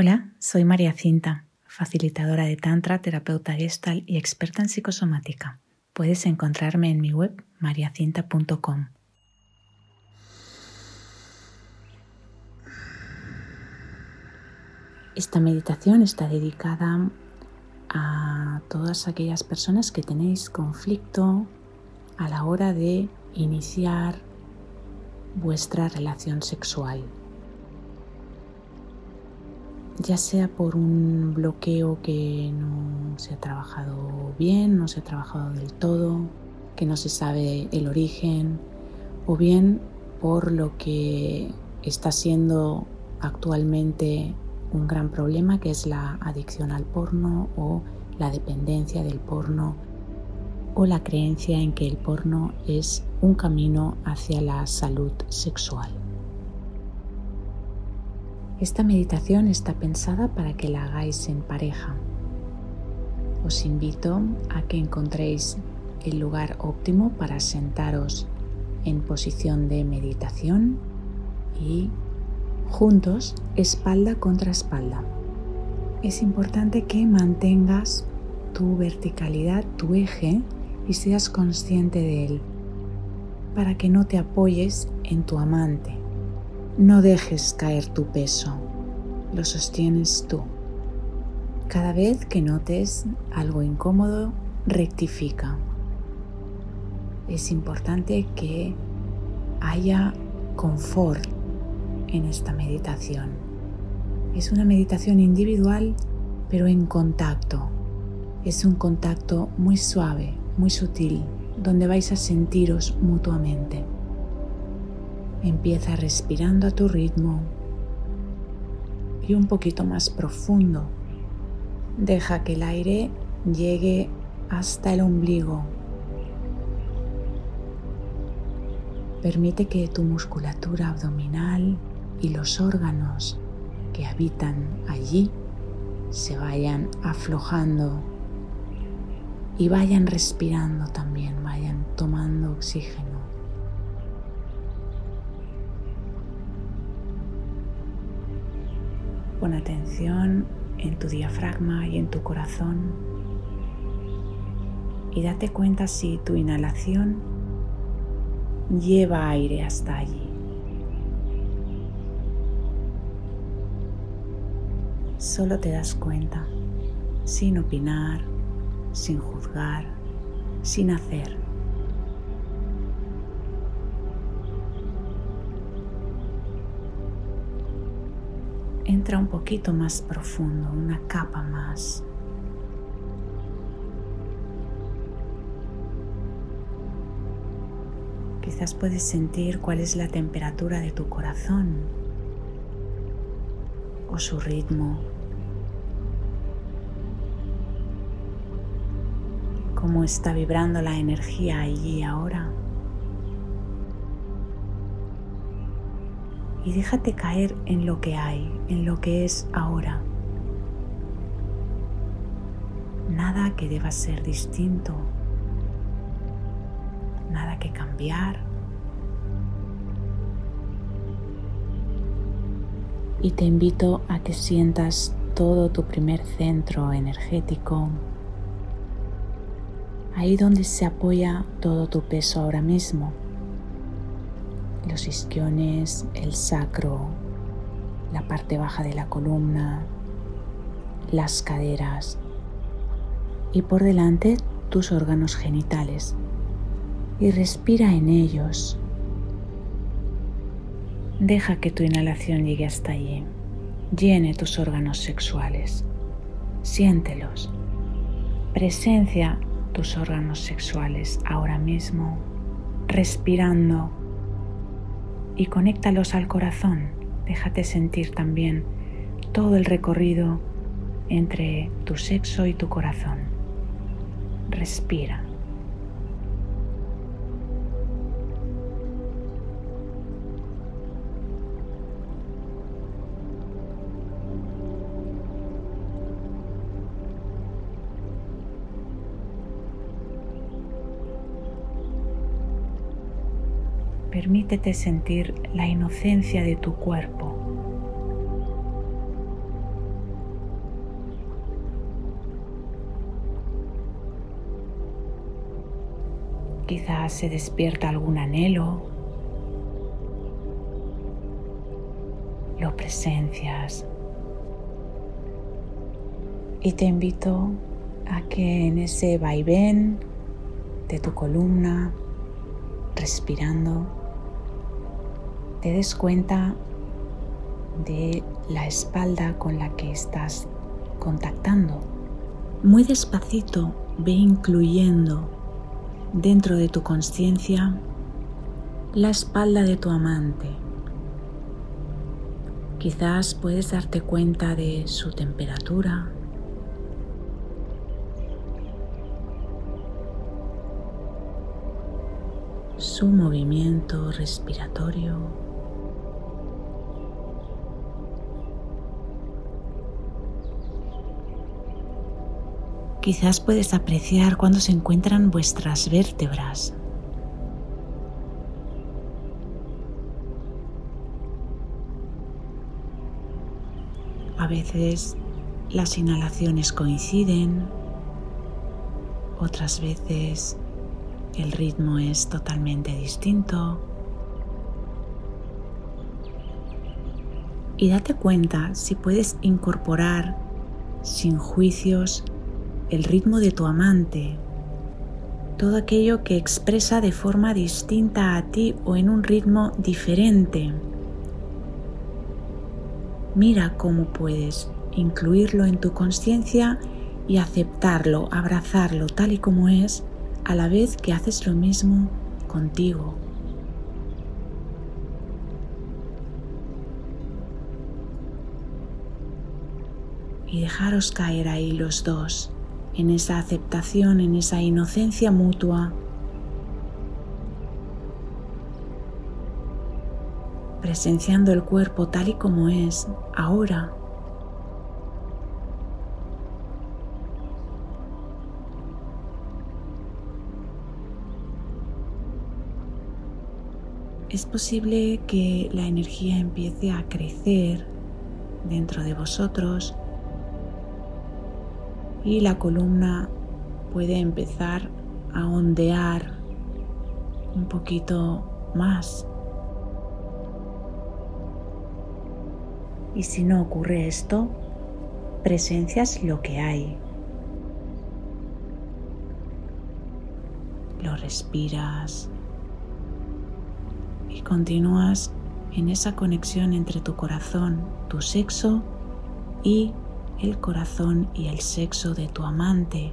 Hola, soy María Cinta, facilitadora de Tantra, terapeuta gestal y experta en psicosomática. Puedes encontrarme en mi web mariacinta.com. Esta meditación está dedicada a todas aquellas personas que tenéis conflicto a la hora de iniciar vuestra relación sexual ya sea por un bloqueo que no se ha trabajado bien, no se ha trabajado del todo, que no se sabe el origen, o bien por lo que está siendo actualmente un gran problema que es la adicción al porno o la dependencia del porno o la creencia en que el porno es un camino hacia la salud sexual. Esta meditación está pensada para que la hagáis en pareja. Os invito a que encontréis el lugar óptimo para sentaros en posición de meditación y juntos espalda contra espalda. Es importante que mantengas tu verticalidad, tu eje y seas consciente de él para que no te apoyes en tu amante no dejes caer tu peso, lo sostienes tú. Cada vez que notes algo incómodo, rectifica. Es importante que haya confort en esta meditación. Es una meditación individual, pero en contacto. Es un contacto muy suave, muy sutil, donde vais a sentiros mutuamente. Empieza respirando a tu ritmo y un poquito más profundo. Deja que el aire llegue hasta el ombligo. Permite que tu musculatura abdominal y los órganos que habitan allí se vayan aflojando y vayan respirando también, vayan tomando oxígeno. Pon atención en tu diafragma y en tu corazón y date cuenta si tu inhalación lleva aire hasta allí. Solo te das cuenta, sin opinar, sin juzgar, sin hacer. Entra un poquito más profundo, una capa más. Quizás puedes sentir cuál es la temperatura de tu corazón o su ritmo. Cómo está vibrando la energía allí ahora. Y déjate caer en lo que hay, en lo que es ahora. Nada que deba ser distinto, nada que cambiar. Y te invito a que sientas todo tu primer centro energético, ahí donde se apoya todo tu peso ahora mismo los isquiones, el sacro, la parte baja de la columna, las caderas y por delante tus órganos genitales. Y respira en ellos. Deja que tu inhalación llegue hasta allí, llene tus órganos sexuales, siéntelos, presencia tus órganos sexuales ahora mismo, respirando y conéctalos al corazón. Déjate sentir también todo el recorrido entre tu sexo y tu corazón. Respira. Permítete sentir la inocencia de tu cuerpo. Quizás se despierta algún anhelo. Lo presencias. Y te invito a que en ese vaivén de tu columna, respirando, te des cuenta de la espalda con la que estás contactando. Muy despacito ve incluyendo dentro de tu conciencia la espalda de tu amante. Quizás puedes darte cuenta de su temperatura, su movimiento respiratorio. Quizás puedes apreciar cuando se encuentran vuestras vértebras. A veces las inhalaciones coinciden, otras veces el ritmo es totalmente distinto. Y date cuenta si puedes incorporar sin juicios el ritmo de tu amante, todo aquello que expresa de forma distinta a ti o en un ritmo diferente. Mira cómo puedes incluirlo en tu conciencia y aceptarlo, abrazarlo tal y como es, a la vez que haces lo mismo contigo. Y dejaros caer ahí los dos en esa aceptación, en esa inocencia mutua. Presenciando el cuerpo tal y como es ahora. Es posible que la energía empiece a crecer dentro de vosotros y la columna puede empezar a ondear un poquito más. Y si no ocurre esto, presencias lo que hay. Lo respiras y continúas en esa conexión entre tu corazón, tu sexo y el corazón y el sexo de tu amante.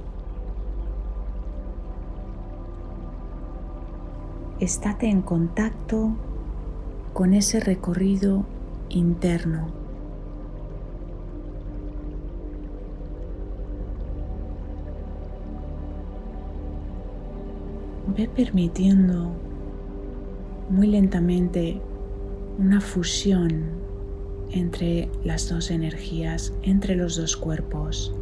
Estate en contacto con ese recorrido interno. Ve permitiendo muy lentamente una fusión entre las dos energías, entre los dos cuerpos.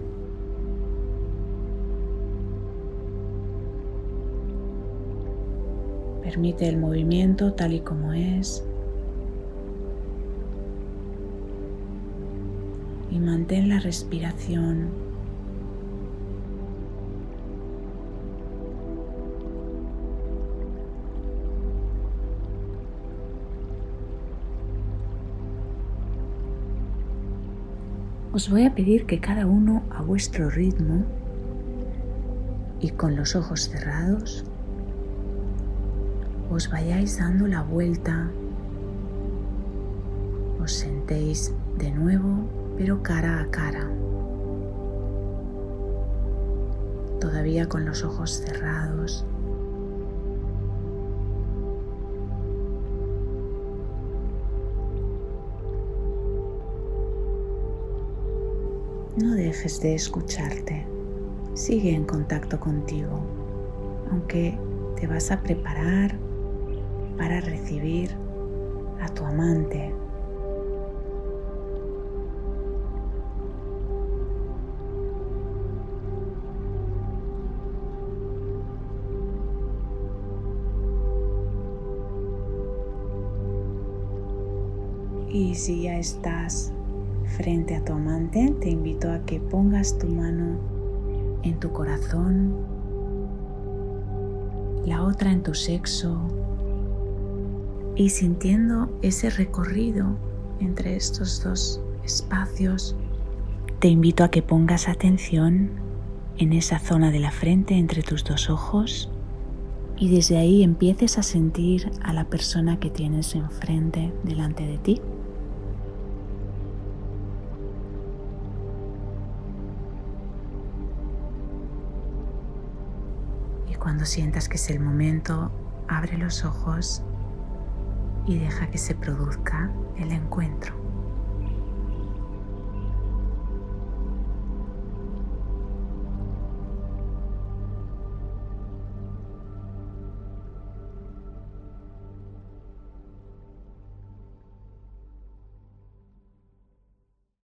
Permite el movimiento tal y como es y mantén la respiración os voy a pedir que cada uno a vuestro ritmo y con los ojos cerrados os vayáis dando la vuelta, os sentéis de nuevo pero cara a cara, todavía con los ojos cerrados. No dejes de escucharte. Sigue en contacto contigo, aunque te vas a preparar para recibir a tu amante. Y si ya estás frente a tu amante, te invito a que pongas tu mano en tu corazón la otra en tu sexo y sintiendo ese recorrido entre estos dos espacios, te invito a que pongas atención en esa zona de la frente entre tus dos ojos y desde ahí empieces a sentir a la persona que tienes enfrente delante de ti. Cuando sientas que es el momento, abre los ojos y deja que se produzca el encuentro.